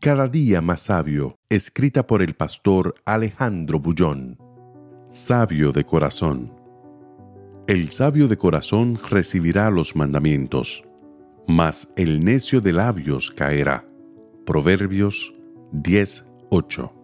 Cada día más sabio, escrita por el pastor Alejandro Bullón. Sabio de corazón. El sabio de corazón recibirá los mandamientos, mas el necio de labios caerá. Proverbios 10:8.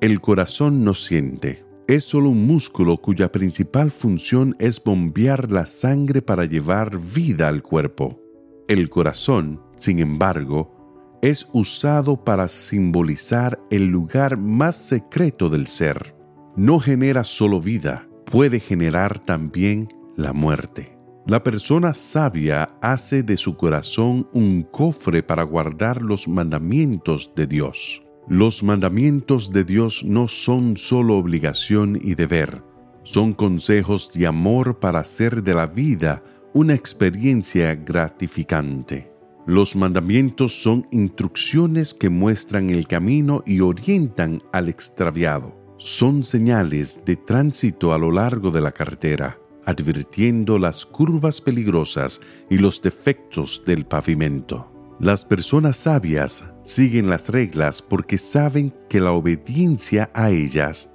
El corazón no siente. Es solo un músculo cuya principal función es bombear la sangre para llevar vida al cuerpo. El corazón, sin embargo, es usado para simbolizar el lugar más secreto del ser. No genera solo vida, puede generar también la muerte. La persona sabia hace de su corazón un cofre para guardar los mandamientos de Dios. Los mandamientos de Dios no son solo obligación y deber, son consejos de amor para hacer de la vida una experiencia gratificante. Los mandamientos son instrucciones que muestran el camino y orientan al extraviado. Son señales de tránsito a lo largo de la carretera, advirtiendo las curvas peligrosas y los defectos del pavimento. Las personas sabias siguen las reglas porque saben que la obediencia a ellas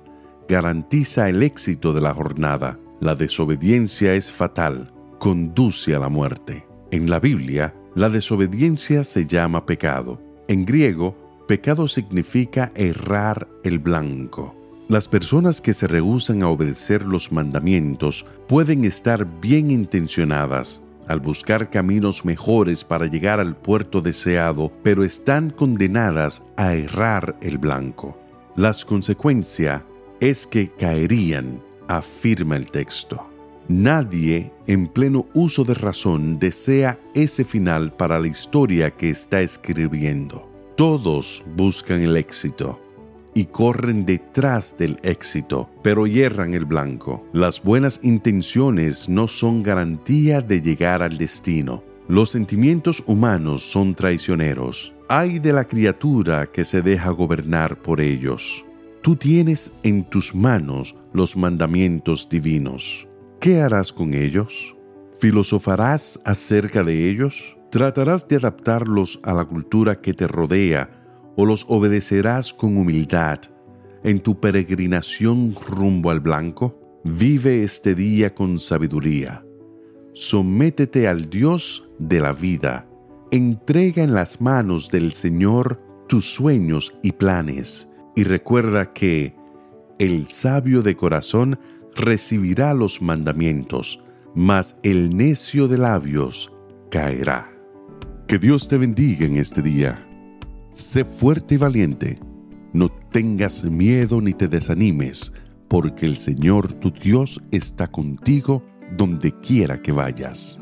garantiza el éxito de la jornada. La desobediencia es fatal, conduce a la muerte. En la Biblia, la desobediencia se llama pecado. En griego, pecado significa errar el blanco. Las personas que se rehúsan a obedecer los mandamientos pueden estar bien intencionadas al buscar caminos mejores para llegar al puerto deseado, pero están condenadas a errar el blanco. Las consecuencias es que caerían, afirma el texto. Nadie en pleno uso de razón desea ese final para la historia que está escribiendo. Todos buscan el éxito y corren detrás del éxito, pero hierran el blanco. Las buenas intenciones no son garantía de llegar al destino. Los sentimientos humanos son traicioneros. Hay de la criatura que se deja gobernar por ellos. Tú tienes en tus manos los mandamientos divinos. ¿Qué harás con ellos? ¿Filosofarás acerca de ellos? ¿Tratarás de adaptarlos a la cultura que te rodea o los obedecerás con humildad en tu peregrinación rumbo al blanco? Vive este día con sabiduría. Sométete al Dios de la vida. Entrega en las manos del Señor tus sueños y planes y recuerda que el sabio de corazón recibirá los mandamientos, mas el necio de labios caerá. Que Dios te bendiga en este día. Sé fuerte y valiente. No tengas miedo ni te desanimes, porque el Señor tu Dios está contigo donde quiera que vayas.